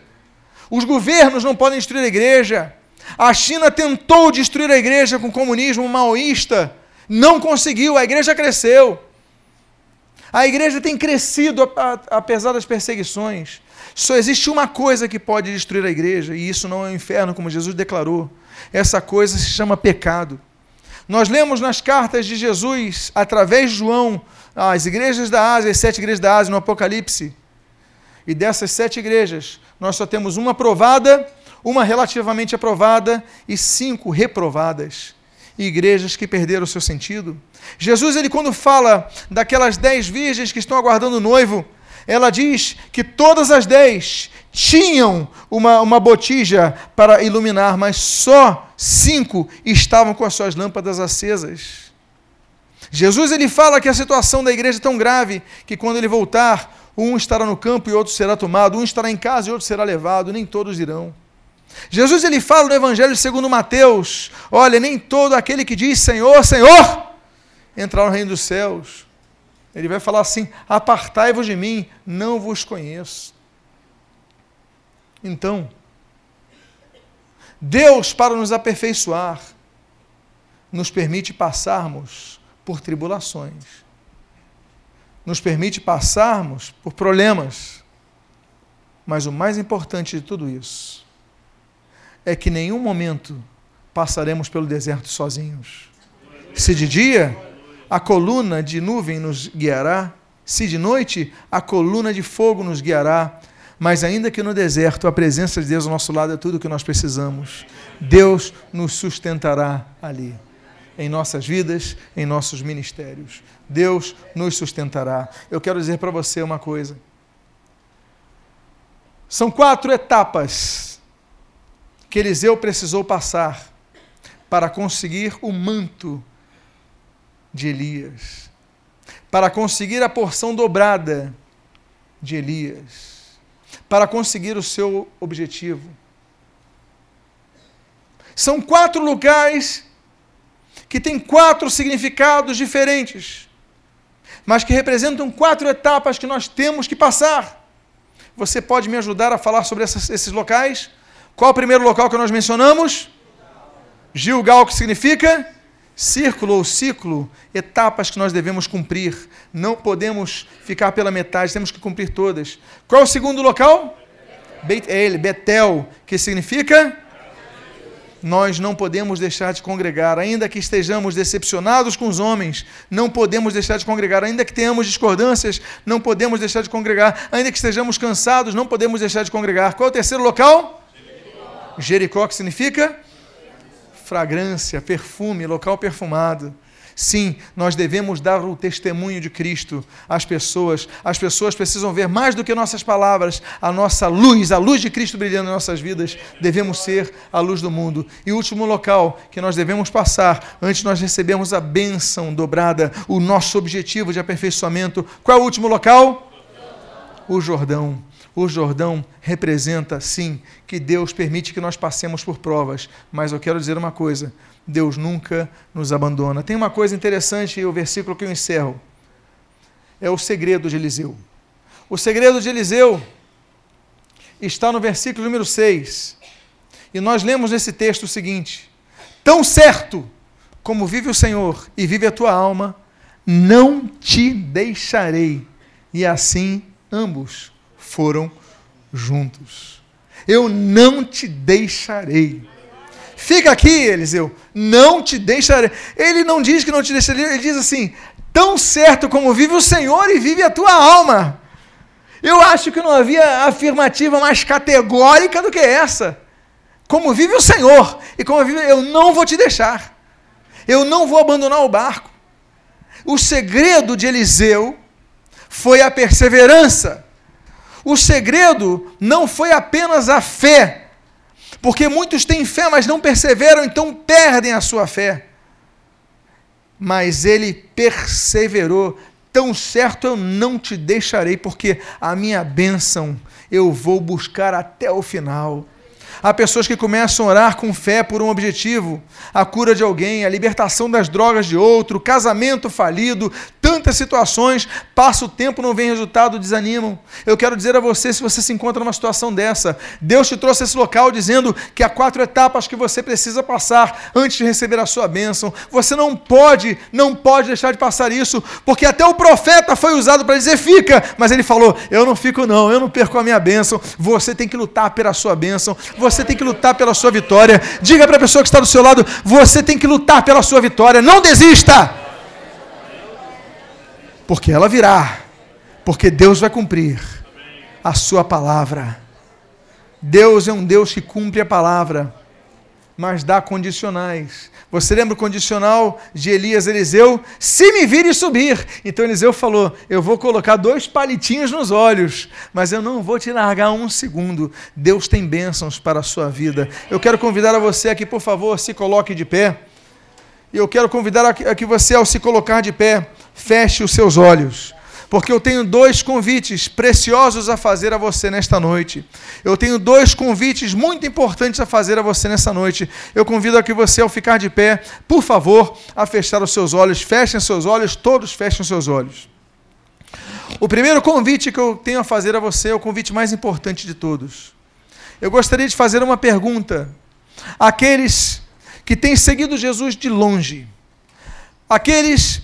Os governos não podem destruir a igreja. A China tentou destruir a igreja com o comunismo maoísta, não conseguiu, a igreja cresceu. A igreja tem crescido apesar das perseguições. Só existe uma coisa que pode destruir a igreja, e isso não é o inferno, como Jesus declarou. Essa coisa se chama pecado. Nós lemos nas cartas de Jesus, através de João, as igrejas da Ásia, as sete igrejas da Ásia no Apocalipse. E dessas sete igrejas, nós só temos uma aprovada uma relativamente aprovada e cinco reprovadas. Igrejas que perderam o seu sentido. Jesus, ele quando fala daquelas dez virgens que estão aguardando o noivo, ela diz que todas as dez tinham uma, uma botija para iluminar, mas só cinco estavam com as suas lâmpadas acesas. Jesus ele fala que a situação da igreja é tão grave que quando ele voltar, um estará no campo e outro será tomado, um estará em casa e outro será levado, nem todos irão. Jesus ele fala no Evangelho segundo Mateus: olha, nem todo aquele que diz Senhor, Senhor, entrar no reino dos céus. Ele vai falar assim: apartai-vos de mim, não vos conheço. Então, Deus, para nos aperfeiçoar, nos permite passarmos por tribulações, nos permite passarmos por problemas, Mas o mais importante de tudo isso é que nenhum momento passaremos pelo deserto sozinhos. Se de dia, a coluna de nuvem nos guiará, se de noite, a coluna de fogo nos guiará. Mas ainda que no deserto a presença de Deus ao nosso lado é tudo o que nós precisamos, Deus nos sustentará ali, em nossas vidas, em nossos ministérios. Deus nos sustentará. Eu quero dizer para você uma coisa. São quatro etapas que Eliseu precisou passar para conseguir o manto de Elias, para conseguir a porção dobrada de Elias, para conseguir o seu objetivo. São quatro lugares que têm quatro significados diferentes, mas que representam quatro etapas que nós temos que passar. Você pode me ajudar a falar sobre essas, esses locais? Qual o primeiro local que nós mencionamos? Gilgal, que significa círculo ou ciclo, etapas que nós devemos cumprir. Não podemos ficar pela metade, temos que cumprir todas. Qual é o segundo local? Beit El, Betel, que significa nós não podemos deixar de congregar, ainda que estejamos decepcionados com os homens, não podemos deixar de congregar, ainda que tenhamos discordâncias, não podemos deixar de congregar, ainda que estejamos cansados, não podemos deixar de congregar. Qual é o terceiro local? Jericó, Jericó que significa fragrância, perfume, local perfumado. Sim, nós devemos dar o testemunho de Cristo às pessoas. As pessoas precisam ver mais do que nossas palavras, a nossa luz, a luz de Cristo brilhando em nossas vidas. Devemos ser a luz do mundo. E o último local que nós devemos passar antes nós recebermos a bênção dobrada, o nosso objetivo de aperfeiçoamento. Qual é o último local? O Jordão. O Jordão representa, sim, que Deus permite que nós passemos por provas, mas eu quero dizer uma coisa: Deus nunca nos abandona. Tem uma coisa interessante, o versículo que eu encerro. É o segredo de Eliseu. O segredo de Eliseu está no versículo número 6. E nós lemos nesse texto o seguinte: Tão certo como vive o Senhor e vive a tua alma, não te deixarei. E assim ambos foram juntos. Eu não te deixarei. Fica aqui, Eliseu, não te deixarei. Ele não diz que não te deixarei, ele diz assim: tão certo como vive o Senhor e vive a tua alma. Eu acho que não havia afirmativa mais categórica do que essa. Como vive o Senhor e como vive, eu não vou te deixar. Eu não vou abandonar o barco. O segredo de Eliseu foi a perseverança. O segredo não foi apenas a fé, porque muitos têm fé, mas não perseveram, então perdem a sua fé. Mas ele perseverou, tão certo eu não te deixarei, porque a minha bênção eu vou buscar até o final. Há pessoas que começam a orar com fé por um objetivo, a cura de alguém, a libertação das drogas de outro, casamento falido, tantas situações, passa o tempo, não vem resultado, desanimam. Eu quero dizer a você, se você se encontra numa situação dessa, Deus te trouxe esse local dizendo que há quatro etapas que você precisa passar antes de receber a sua bênção. Você não pode, não pode deixar de passar isso, porque até o profeta foi usado para dizer fica, mas ele falou: eu não fico não, eu não perco a minha bênção. Você tem que lutar pela sua bênção. Você tem que lutar pela sua vitória. Diga para a pessoa que está do seu lado: você tem que lutar pela sua vitória. Não desista. Porque ela virá. Porque Deus vai cumprir a sua palavra. Deus é um Deus que cumpre a palavra, mas dá condicionais. Você lembra o condicional de Elias Eliseu? Se me vir e subir. Então Eliseu falou: Eu vou colocar dois palitinhos nos olhos, mas eu não vou te largar um segundo. Deus tem bênçãos para a sua vida. Eu quero convidar a você aqui, por favor, se coloque de pé. E eu quero convidar a que você, ao se colocar de pé, feche os seus olhos porque eu tenho dois convites preciosos a fazer a você nesta noite. Eu tenho dois convites muito importantes a fazer a você nesta noite. Eu convido a que você, ao ficar de pé, por favor, a fechar os seus olhos. Fechem seus olhos, todos fechem seus olhos. O primeiro convite que eu tenho a fazer a você é o convite mais importante de todos. Eu gostaria de fazer uma pergunta àqueles que têm seguido Jesus de longe, aqueles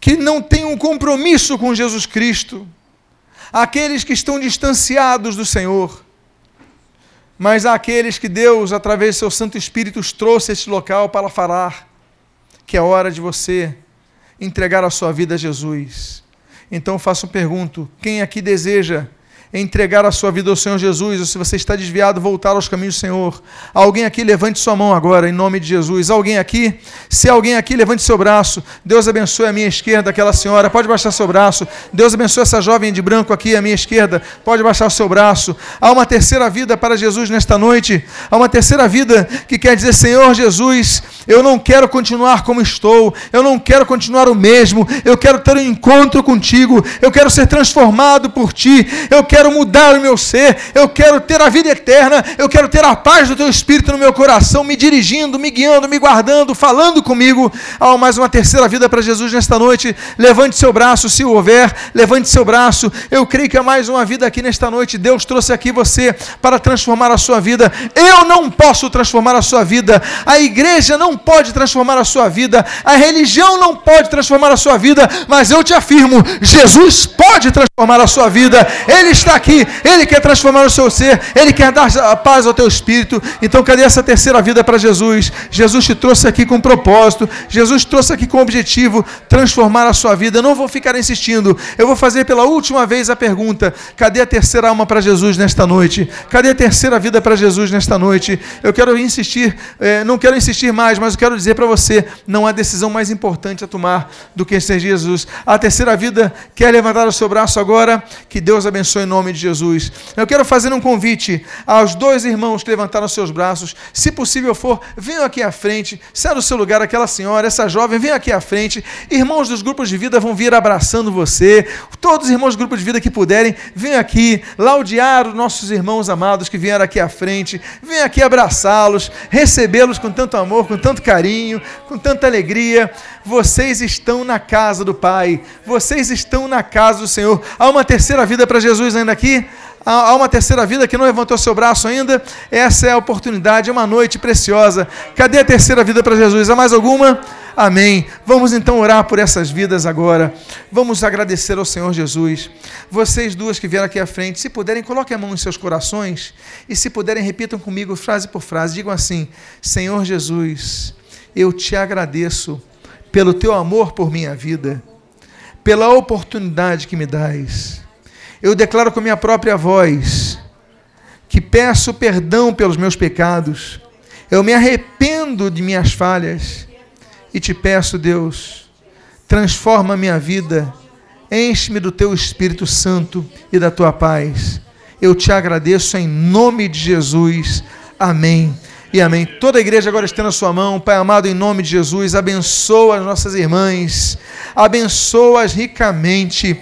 que não têm um compromisso com Jesus Cristo, aqueles que estão distanciados do Senhor, mas aqueles que Deus, através do seu Santo Espírito, os trouxe a este local para falar que é hora de você entregar a sua vida a Jesus. Então faço uma pergunta: quem aqui deseja entregar a sua vida ao Senhor Jesus, ou se você está desviado, voltar aos caminhos do Senhor. Alguém aqui, levante sua mão agora, em nome de Jesus. Alguém aqui, se alguém aqui, levante seu braço. Deus abençoe a minha esquerda, aquela senhora. Pode baixar seu braço. Deus abençoe essa jovem de branco aqui, à minha esquerda. Pode baixar o seu braço. Há uma terceira vida para Jesus nesta noite. Há uma terceira vida que quer dizer: Senhor Jesus, eu não quero continuar como estou. Eu não quero continuar o mesmo. Eu quero ter um encontro contigo. Eu quero ser transformado por ti. Eu quero quero mudar o meu ser, eu quero ter a vida eterna, eu quero ter a paz do teu espírito no meu coração, me dirigindo, me guiando, me guardando, falando comigo. Há mais uma terceira vida para Jesus nesta noite. Levante seu braço, se houver, levante seu braço. Eu creio que há mais uma vida aqui nesta noite. Deus trouxe aqui você para transformar a sua vida. Eu não posso transformar a sua vida. A igreja não pode transformar a sua vida. A religião não pode transformar a sua vida. Mas eu te afirmo: Jesus pode transformar a sua vida. Ele está está aqui, Ele quer transformar o seu ser, Ele quer dar paz ao teu espírito. Então, cadê essa terceira vida para Jesus? Jesus te trouxe aqui com propósito, Jesus trouxe aqui com objetivo, transformar a sua vida. Eu não vou ficar insistindo, eu vou fazer pela última vez a pergunta: cadê a terceira alma para Jesus nesta noite? Cadê a terceira vida para Jesus nesta noite? Eu quero insistir, é, não quero insistir mais, mas eu quero dizer para você: não há decisão mais importante a tomar do que ser Jesus. A terceira vida quer levantar o seu braço agora, que Deus abençoe em nome nome de Jesus. Eu quero fazer um convite aos dois irmãos que levantaram seus braços. Se possível for, venham aqui à frente. Saia do seu lugar, aquela senhora, essa jovem, venham aqui à frente. Irmãos dos grupos de vida vão vir abraçando você. Todos os irmãos dos grupos de vida que puderem, venham aqui laudiar os nossos irmãos amados que vieram aqui à frente. Venham aqui abraçá-los, recebê-los com tanto amor, com tanto carinho, com tanta alegria. Vocês estão na casa do Pai. Vocês estão na casa do Senhor. Há uma terceira vida para Jesus ainda aqui? Há uma terceira vida que não levantou seu braço ainda? Essa é a oportunidade, é uma noite preciosa. Cadê a terceira vida para Jesus? Há mais alguma? Amém. Vamos então orar por essas vidas agora. Vamos agradecer ao Senhor Jesus. Vocês duas que vieram aqui à frente, se puderem, coloquem a mão em seus corações e se puderem, repitam comigo frase por frase. Digam assim: Senhor Jesus, eu te agradeço pelo teu amor por minha vida, pela oportunidade que me dás eu declaro com minha própria voz que peço perdão pelos meus pecados. Eu me arrependo de minhas falhas e te peço, Deus, transforma minha vida, enche-me do teu Espírito Santo e da tua paz. Eu te agradeço em nome de Jesus. Amém e amém. Toda a igreja agora estenda a sua mão, Pai amado, em nome de Jesus, abençoa as nossas irmãs, abençoa-as ricamente,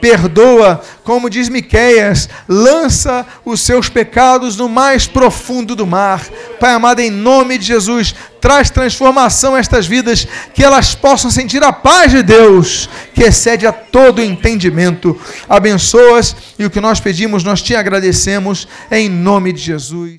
perdoa, como diz Miqueias, lança os seus pecados no mais profundo do mar. Pai amado, em nome de Jesus, traz transformação a estas vidas, que elas possam sentir a paz de Deus, que excede a todo entendimento. Abençoas e o que nós pedimos, nós te agradecemos, em nome de Jesus.